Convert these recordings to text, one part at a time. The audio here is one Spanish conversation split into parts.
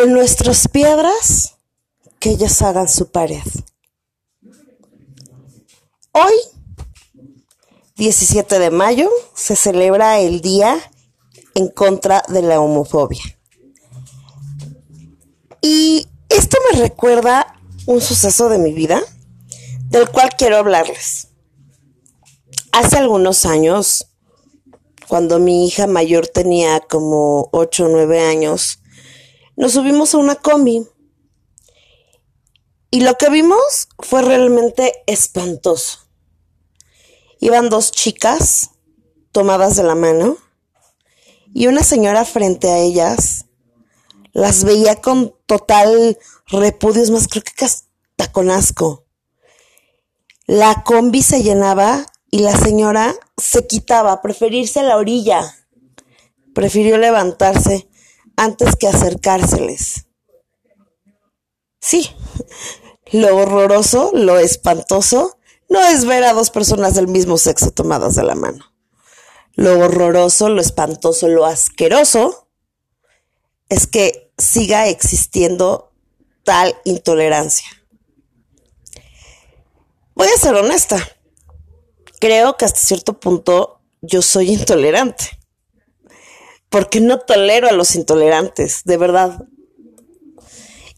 con nuestras piedras, que ellos hagan su pared. Hoy, 17 de mayo, se celebra el Día en contra de la homofobia. Y esto me recuerda un suceso de mi vida del cual quiero hablarles. Hace algunos años, cuando mi hija mayor tenía como 8 o 9 años, nos subimos a una combi. Y lo que vimos fue realmente espantoso. Iban dos chicas tomadas de la mano y una señora frente a ellas las veía con total repudio, es más, creo que hasta con asco. La combi se llenaba y la señora se quitaba, preferirse a la orilla. Prefirió levantarse antes que acercárseles. Sí, lo horroroso, lo espantoso, no es ver a dos personas del mismo sexo tomadas de la mano. Lo horroroso, lo espantoso, lo asqueroso es que siga existiendo tal intolerancia. Voy a ser honesta. Creo que hasta cierto punto yo soy intolerante. Porque no tolero a los intolerantes, de verdad.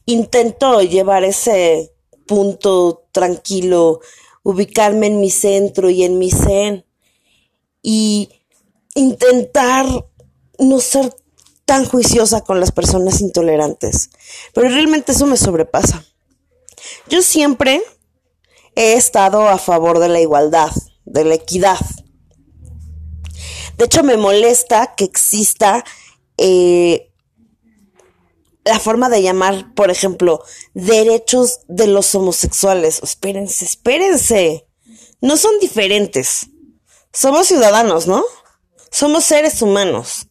Intento llevar ese punto tranquilo, ubicarme en mi centro y en mi zen. Y intentar no ser tan juiciosa con las personas intolerantes. Pero realmente eso me sobrepasa. Yo siempre he estado a favor de la igualdad, de la equidad. De hecho, me molesta que exista eh, la forma de llamar, por ejemplo, derechos de los homosexuales. Espérense, espérense. No son diferentes. Somos ciudadanos, ¿no? Somos seres humanos.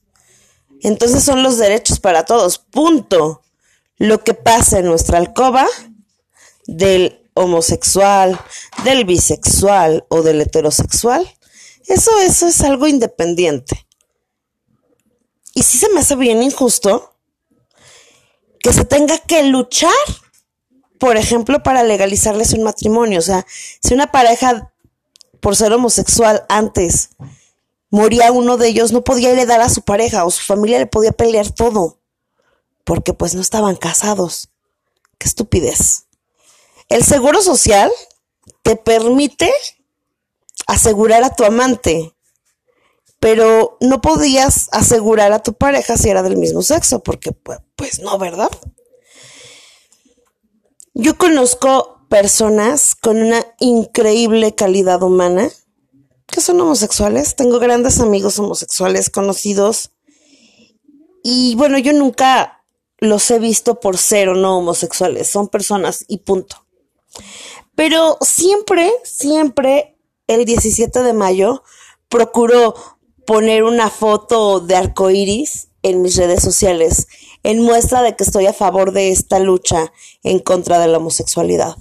Entonces son los derechos para todos. Punto. Lo que pasa en nuestra alcoba del homosexual, del bisexual o del heterosexual, eso, eso es algo independiente. Y sí se me hace bien injusto que se tenga que luchar, por ejemplo, para legalizarles un matrimonio. O sea, si una pareja, por ser homosexual antes, moría uno de ellos, no podía heredar a su pareja o su familia le podía pelear todo, porque pues no estaban casados. Qué estupidez. El seguro social te permite asegurar a tu amante, pero no podías asegurar a tu pareja si era del mismo sexo, porque pues, pues no, ¿verdad? Yo conozco personas con una increíble calidad humana que son homosexuales. Tengo grandes amigos homosexuales conocidos. Y bueno, yo nunca los he visto por ser o no homosexuales. Son personas y punto. Pero siempre, siempre el 17 de mayo procuro poner una foto de arcoiris en mis redes sociales en muestra de que estoy a favor de esta lucha en contra de la homosexualidad.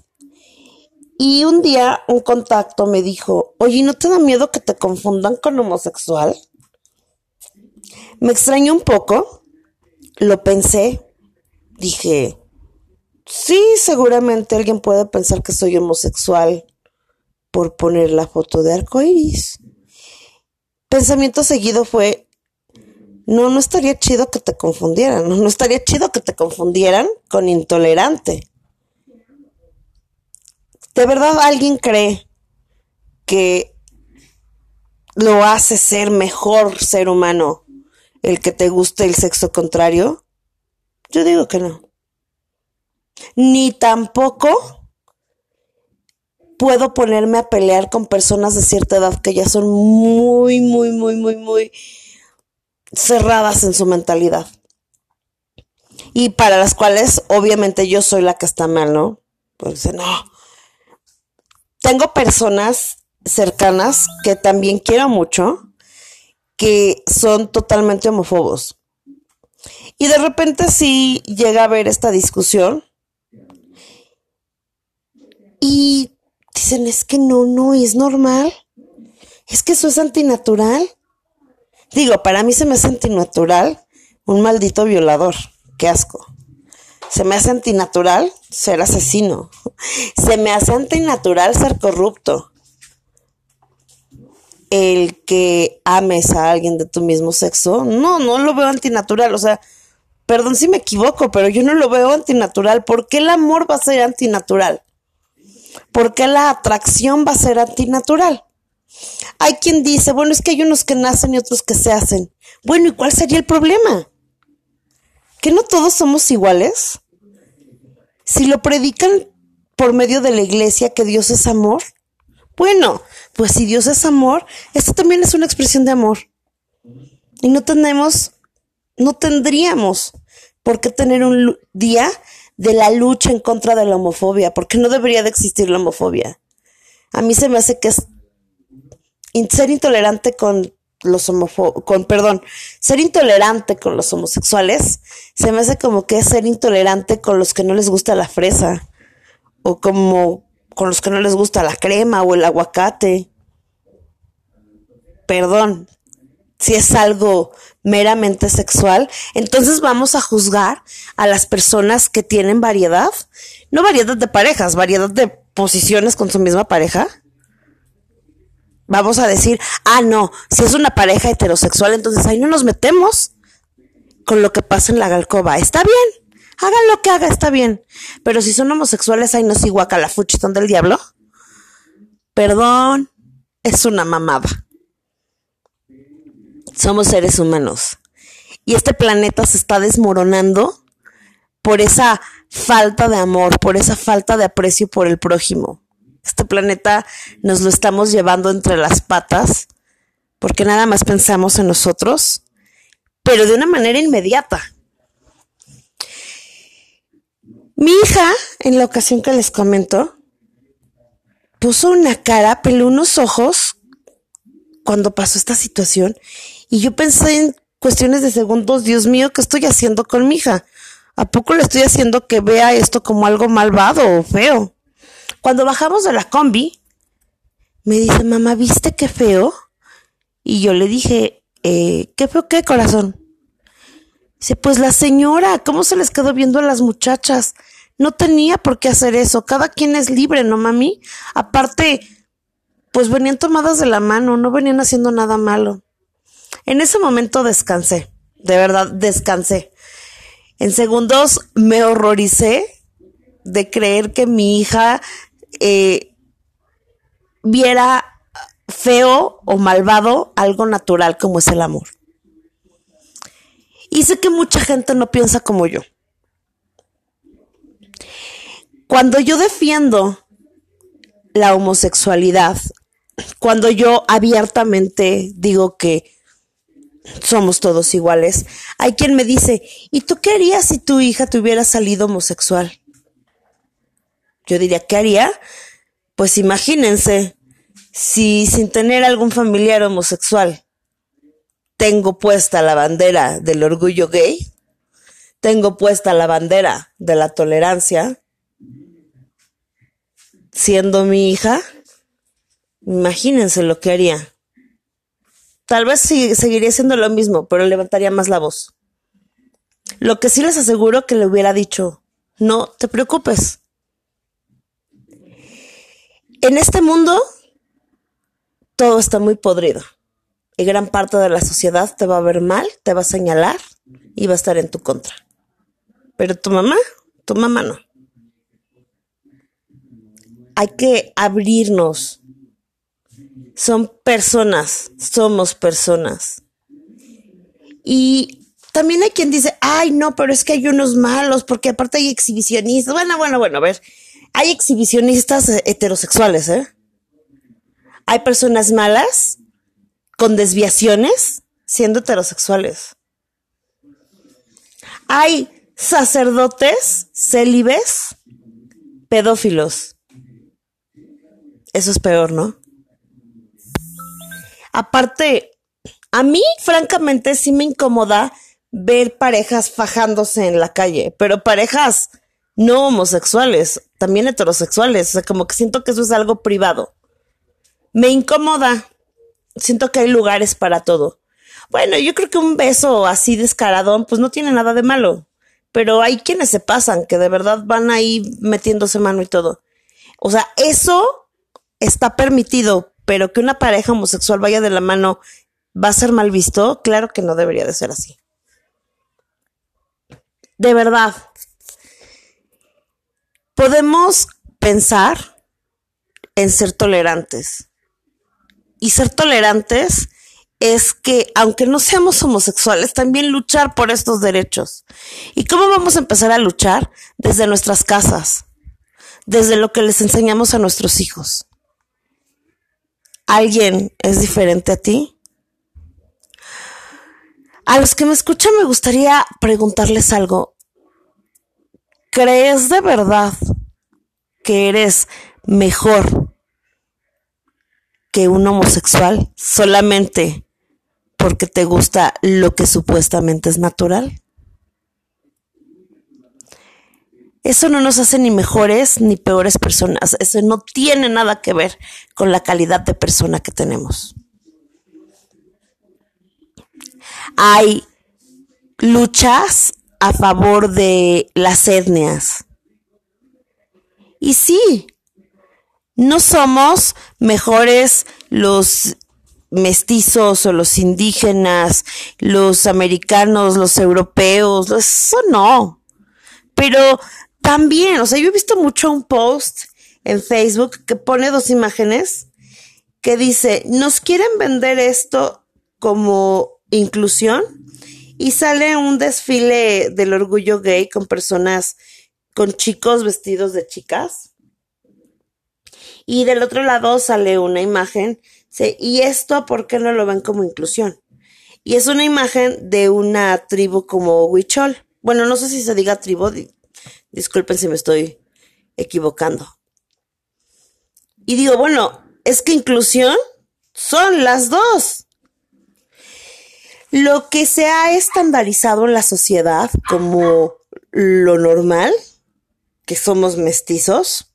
Y un día un contacto me dijo, oye, ¿no te da miedo que te confundan con homosexual? Me extrañó un poco, lo pensé, dije, sí, seguramente alguien puede pensar que soy homosexual por poner la foto de arcoiris. Pensamiento seguido fue, no, no estaría chido que te confundieran, no, no estaría chido que te confundieran con intolerante. ¿De verdad alguien cree que lo hace ser mejor ser humano el que te guste el sexo contrario? Yo digo que no. Ni tampoco puedo ponerme a pelear con personas de cierta edad que ya son muy, muy, muy, muy, muy cerradas en su mentalidad. Y para las cuales obviamente yo soy la que está mal, ¿no? Pues no, tengo personas cercanas que también quiero mucho, que son totalmente homófobos. Y de repente sí llega a haber esta discusión. Y dicen, es que no, no es normal. Es que eso es antinatural. Digo, para mí se me hace antinatural un maldito violador. Qué asco. Se me hace antinatural ser asesino. Se me hace antinatural ser corrupto. El que ames a alguien de tu mismo sexo, no, no lo veo antinatural. O sea, perdón si me equivoco, pero yo no lo veo antinatural. ¿Por qué el amor va a ser antinatural? ¿Por qué la atracción va a ser antinatural? Hay quien dice, bueno, es que hay unos que nacen y otros que se hacen. Bueno, ¿y cuál sería el problema? ¿Que no todos somos iguales? Si lo predican por medio de la iglesia que Dios es amor, bueno, pues si Dios es amor, esto también es una expresión de amor. Y no tenemos, no tendríamos por qué tener un día de la lucha en contra de la homofobia, porque no debería de existir la homofobia. A mí se me hace que es ser intolerante con los con, perdón, ser intolerante con los homosexuales, se me hace como que es ser intolerante con los que no les gusta la fresa, o como con los que no les gusta la crema o el aguacate. Perdón, si es algo meramente sexual, entonces vamos a juzgar a las personas que tienen variedad, no variedad de parejas, variedad de posiciones con su misma pareja vamos a decir, ah, no, si es una pareja heterosexual, entonces ahí no nos metemos con lo que pasa en la galcoba. Está bien, hagan lo que haga, está bien. Pero si son homosexuales, ahí no es igual la fuchitón del diablo. Perdón, es una mamada. Somos seres humanos. Y este planeta se está desmoronando por esa falta de amor, por esa falta de aprecio por el prójimo. Este planeta nos lo estamos llevando entre las patas porque nada más pensamos en nosotros, pero de una manera inmediata. Mi hija, en la ocasión que les comento, puso una cara, peló unos ojos cuando pasó esta situación y yo pensé en cuestiones de segundos, Dios mío, ¿qué estoy haciendo con mi hija? ¿A poco le estoy haciendo que vea esto como algo malvado o feo? Cuando bajamos de la combi, me dice, mamá, ¿viste qué feo? Y yo le dije, eh, ¿qué feo qué, corazón? Dice, pues la señora, ¿cómo se les quedó viendo a las muchachas? No tenía por qué hacer eso. Cada quien es libre, ¿no, mami? Aparte, pues venían tomadas de la mano, no venían haciendo nada malo. En ese momento descansé, de verdad, descansé. En segundos me horroricé de creer que mi hija eh, viera feo o malvado algo natural como es el amor. Y sé que mucha gente no piensa como yo. Cuando yo defiendo la homosexualidad, cuando yo abiertamente digo que somos todos iguales, hay quien me dice, ¿y tú qué harías si tu hija te hubiera salido homosexual? Yo diría, ¿qué haría? Pues imagínense, si sin tener algún familiar homosexual tengo puesta la bandera del orgullo gay, tengo puesta la bandera de la tolerancia, siendo mi hija, imagínense lo que haría. Tal vez seguiría siendo lo mismo, pero levantaría más la voz. Lo que sí les aseguro que le hubiera dicho, no te preocupes, en este mundo todo está muy podrido y gran parte de la sociedad te va a ver mal, te va a señalar y va a estar en tu contra. Pero tu mamá, tu mamá no. Hay que abrirnos. Son personas, somos personas. Y también hay quien dice, ay, no, pero es que hay unos malos, porque aparte hay exhibicionistas. Bueno, bueno, bueno, a ver, hay exhibicionistas heterosexuales, ¿eh? Hay personas malas con desviaciones siendo heterosexuales. Hay sacerdotes célibes pedófilos. Eso es peor, ¿no? Aparte, a mí, francamente, sí me incomoda ver parejas fajándose en la calle, pero parejas no homosexuales, también heterosexuales, o sea, como que siento que eso es algo privado. Me incomoda. Siento que hay lugares para todo. Bueno, yo creo que un beso así descaradón, pues no tiene nada de malo. pero hay quienes se pasan, que de verdad van ahí metiéndose mano y todo. O sea, eso está permitido, pero que una pareja homosexual vaya de la mano va a ser mal visto, claro que no debería de ser así. De verdad, podemos pensar en ser tolerantes. Y ser tolerantes es que, aunque no seamos homosexuales, también luchar por estos derechos. ¿Y cómo vamos a empezar a luchar? Desde nuestras casas, desde lo que les enseñamos a nuestros hijos. ¿Alguien es diferente a ti? A los que me escuchan me gustaría preguntarles algo. ¿Crees de verdad que eres mejor que un homosexual solamente porque te gusta lo que supuestamente es natural. Eso no nos hace ni mejores ni peores personas. Eso no tiene nada que ver con la calidad de persona que tenemos. Hay luchas a favor de las etnias. Y sí, no somos mejores los mestizos o los indígenas, los americanos, los europeos, eso no. Pero también, o sea, yo he visto mucho un post en Facebook que pone dos imágenes que dice, nos quieren vender esto como inclusión y sale un desfile del orgullo gay con personas, con chicos vestidos de chicas. Y del otro lado sale una imagen y esto, ¿por qué no lo ven como inclusión? Y es una imagen de una tribu como Huichol. Bueno, no sé si se diga tribu, disculpen si me estoy equivocando. Y digo, bueno, es que inclusión son las dos. Lo que se ha estandarizado en la sociedad como lo normal, que somos mestizos,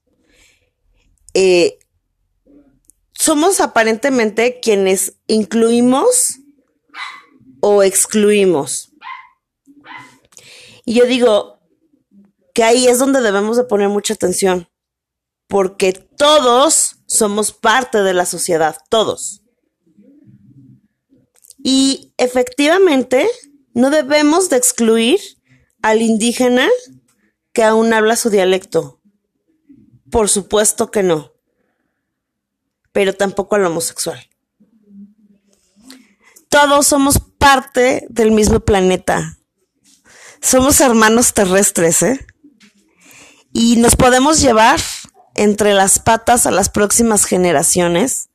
eh, somos aparentemente quienes incluimos o excluimos. Y yo digo que ahí es donde debemos de poner mucha atención, porque todos somos parte de la sociedad, todos. Y efectivamente, no debemos de excluir al indígena que aún habla su dialecto. Por supuesto que no pero tampoco al homosexual. Todos somos parte del mismo planeta. Somos hermanos terrestres, ¿eh? Y nos podemos llevar entre las patas a las próximas generaciones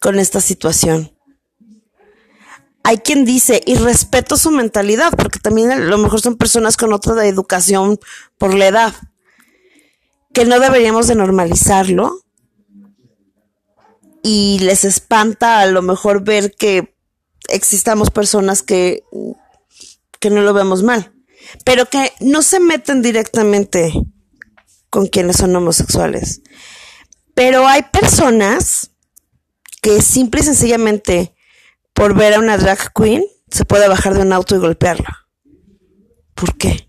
con esta situación. Hay quien dice, y respeto su mentalidad, porque también a lo mejor son personas con otra educación por la edad, que no deberíamos de normalizarlo, y les espanta a lo mejor ver que existamos personas que, que no lo vemos mal, pero que no se meten directamente con quienes son homosexuales. Pero hay personas que simple y sencillamente por ver a una drag queen se puede bajar de un auto y golpearla. ¿Por qué?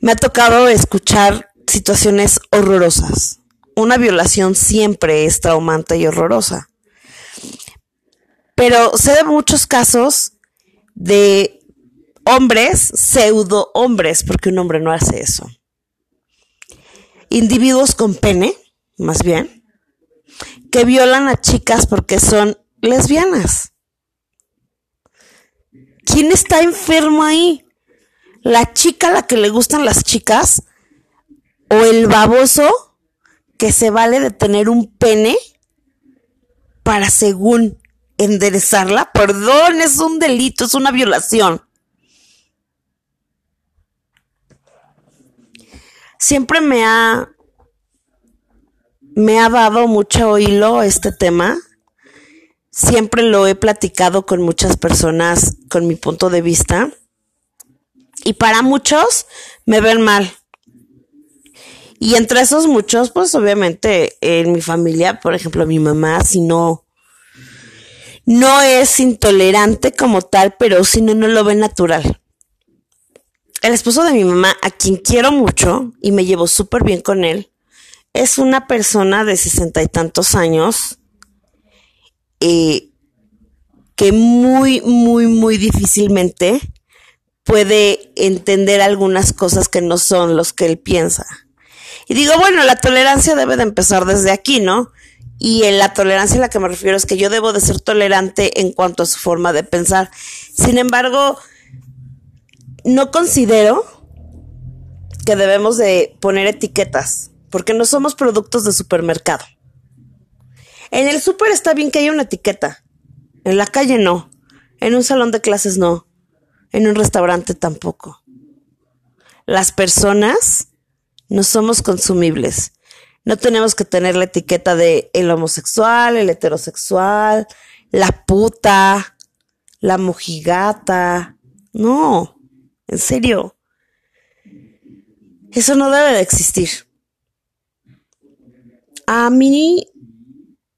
Me ha tocado escuchar situaciones horrorosas una violación siempre es traumante y horrorosa. Pero sé de muchos casos de hombres, pseudo hombres, porque un hombre no hace eso. Individuos con pene, más bien, que violan a chicas porque son lesbianas. ¿Quién está enfermo ahí? ¿La chica a la que le gustan las chicas? ¿O el baboso que se vale de tener un pene para según enderezarla. Perdón, es un delito, es una violación. Siempre me ha me ha dado mucho hilo este tema. Siempre lo he platicado con muchas personas con mi punto de vista. Y para muchos me ven mal. Y entre esos muchos, pues obviamente en mi familia, por ejemplo, mi mamá, si no, no es intolerante como tal, pero si no, no lo ve natural. El esposo de mi mamá, a quien quiero mucho y me llevo súper bien con él, es una persona de sesenta y tantos años eh, que muy, muy, muy difícilmente puede entender algunas cosas que no son los que él piensa. Y digo, bueno, la tolerancia debe de empezar desde aquí, ¿no? Y en la tolerancia a la que me refiero es que yo debo de ser tolerante en cuanto a su forma de pensar. Sin embargo, no considero que debemos de poner etiquetas, porque no somos productos de supermercado. En el súper está bien que haya una etiqueta, en la calle no, en un salón de clases no, en un restaurante tampoco. Las personas no somos consumibles. No tenemos que tener la etiqueta de el homosexual, el heterosexual, la puta, la mojigata. No, en serio. Eso no debe de existir. A mí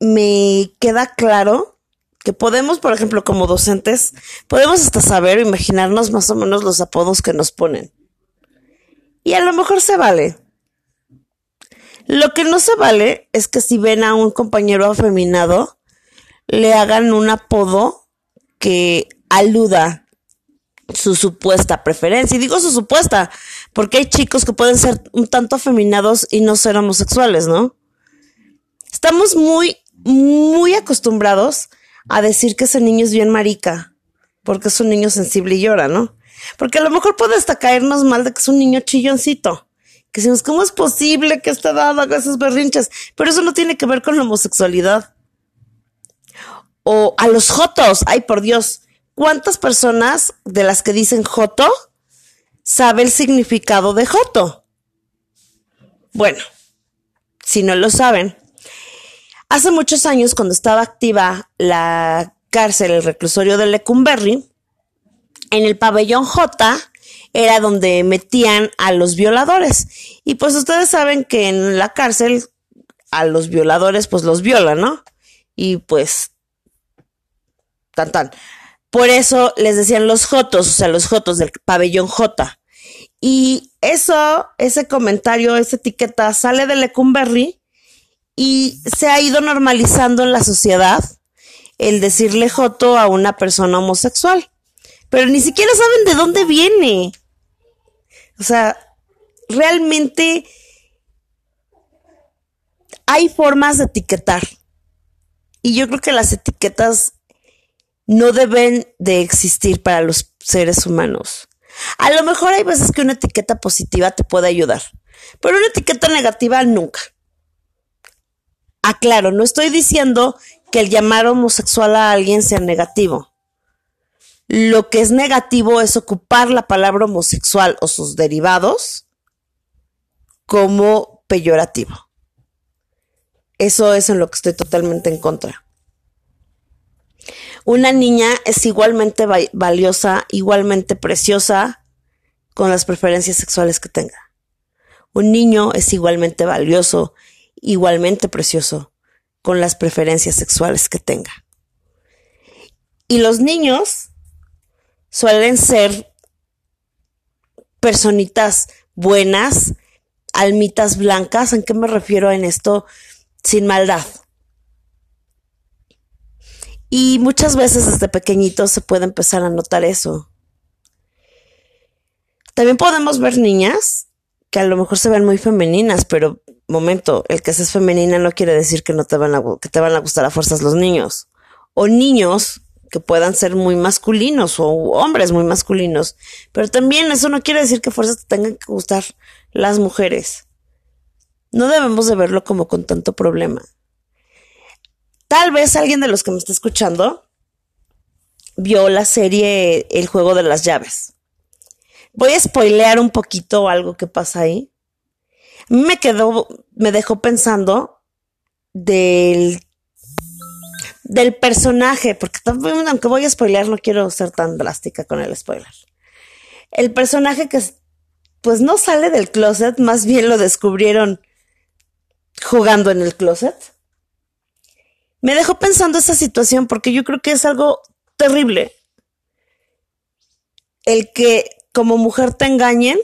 me queda claro que podemos, por ejemplo, como docentes, podemos hasta saber o imaginarnos más o menos los apodos que nos ponen. Y a lo mejor se vale. Lo que no se vale es que si ven a un compañero afeminado, le hagan un apodo que aluda su supuesta preferencia. Y digo su supuesta, porque hay chicos que pueden ser un tanto afeminados y no ser homosexuales, ¿no? Estamos muy, muy acostumbrados a decir que ese niño es bien marica, porque es un niño sensible y llora, ¿no? Porque a lo mejor puede hasta caernos mal de que es un niño chilloncito que decimos, ¿cómo es posible que esta edad haga esos berrinches? Pero eso no tiene que ver con la homosexualidad. O a los jotos, ay por Dios, ¿cuántas personas de las que dicen joto sabe el significado de joto? Bueno, si no lo saben, hace muchos años cuando estaba activa la cárcel, el reclusorio de Lecumberri, en el pabellón J era donde metían a los violadores. Y pues ustedes saben que en la cárcel a los violadores pues los violan, ¿no? Y pues tan tan. Por eso les decían los jotos, o sea, los jotos del pabellón J. Y eso, ese comentario, esa etiqueta sale de Lecumberri y se ha ido normalizando en la sociedad el decirle joto a una persona homosexual. Pero ni siquiera saben de dónde viene. O sea, realmente hay formas de etiquetar. Y yo creo que las etiquetas no deben de existir para los seres humanos. A lo mejor hay veces que una etiqueta positiva te puede ayudar, pero una etiqueta negativa nunca. Aclaro, no estoy diciendo que el llamar homosexual a alguien sea negativo. Lo que es negativo es ocupar la palabra homosexual o sus derivados como peyorativo. Eso es en lo que estoy totalmente en contra. Una niña es igualmente valiosa, igualmente preciosa con las preferencias sexuales que tenga. Un niño es igualmente valioso, igualmente precioso con las preferencias sexuales que tenga. Y los niños suelen ser personitas buenas, almitas blancas. ¿En qué me refiero en esto? Sin maldad. Y muchas veces desde pequeñitos se puede empezar a notar eso. También podemos ver niñas que a lo mejor se ven muy femeninas, pero momento, el que seas femenina no quiere decir que no te van a, que te van a gustar a fuerzas los niños. O niños que puedan ser muy masculinos o hombres muy masculinos. Pero también eso no quiere decir que fuerzas te tengan que gustar las mujeres. No debemos de verlo como con tanto problema. Tal vez alguien de los que me está escuchando vio la serie El juego de las llaves. Voy a spoilear un poquito algo que pasa ahí. Me quedó, me dejó pensando del del personaje, porque aunque voy a spoilear, no quiero ser tan drástica con el spoiler. El personaje que pues no sale del closet, más bien lo descubrieron jugando en el closet. Me dejó pensando esa situación porque yo creo que es algo terrible. El que como mujer te engañen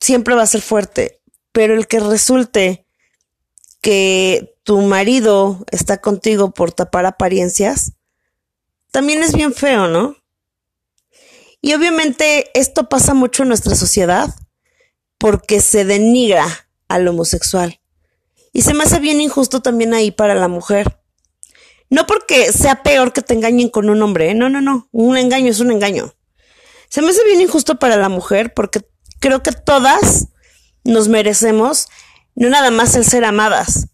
siempre va a ser fuerte, pero el que resulte que tu marido está contigo por tapar apariencias, también es bien feo, ¿no? Y obviamente esto pasa mucho en nuestra sociedad porque se denigra al homosexual. Y se me hace bien injusto también ahí para la mujer. No porque sea peor que te engañen con un hombre, ¿eh? no, no, no, un engaño es un engaño. Se me hace bien injusto para la mujer porque creo que todas nos merecemos no nada más el ser amadas,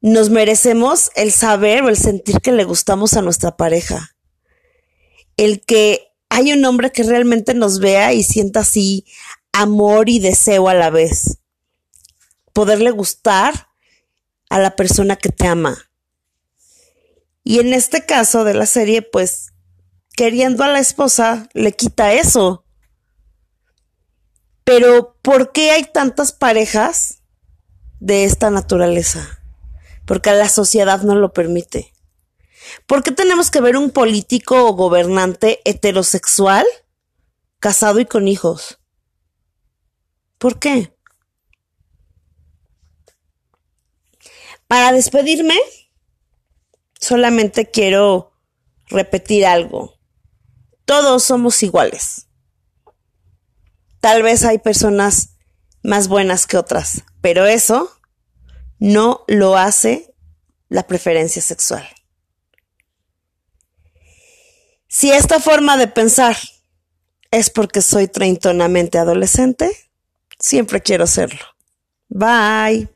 nos merecemos el saber o el sentir que le gustamos a nuestra pareja. El que hay un hombre que realmente nos vea y sienta así amor y deseo a la vez. Poderle gustar a la persona que te ama. Y en este caso de la serie, pues, queriendo a la esposa, le quita eso. Pero, ¿por qué hay tantas parejas de esta naturaleza? Porque la sociedad no lo permite. ¿Por qué tenemos que ver un político o gobernante heterosexual casado y con hijos? ¿Por qué? Para despedirme, solamente quiero repetir algo. Todos somos iguales. Tal vez hay personas más buenas que otras, pero eso no lo hace la preferencia sexual. Si esta forma de pensar es porque soy treintonamente adolescente, siempre quiero serlo. Bye.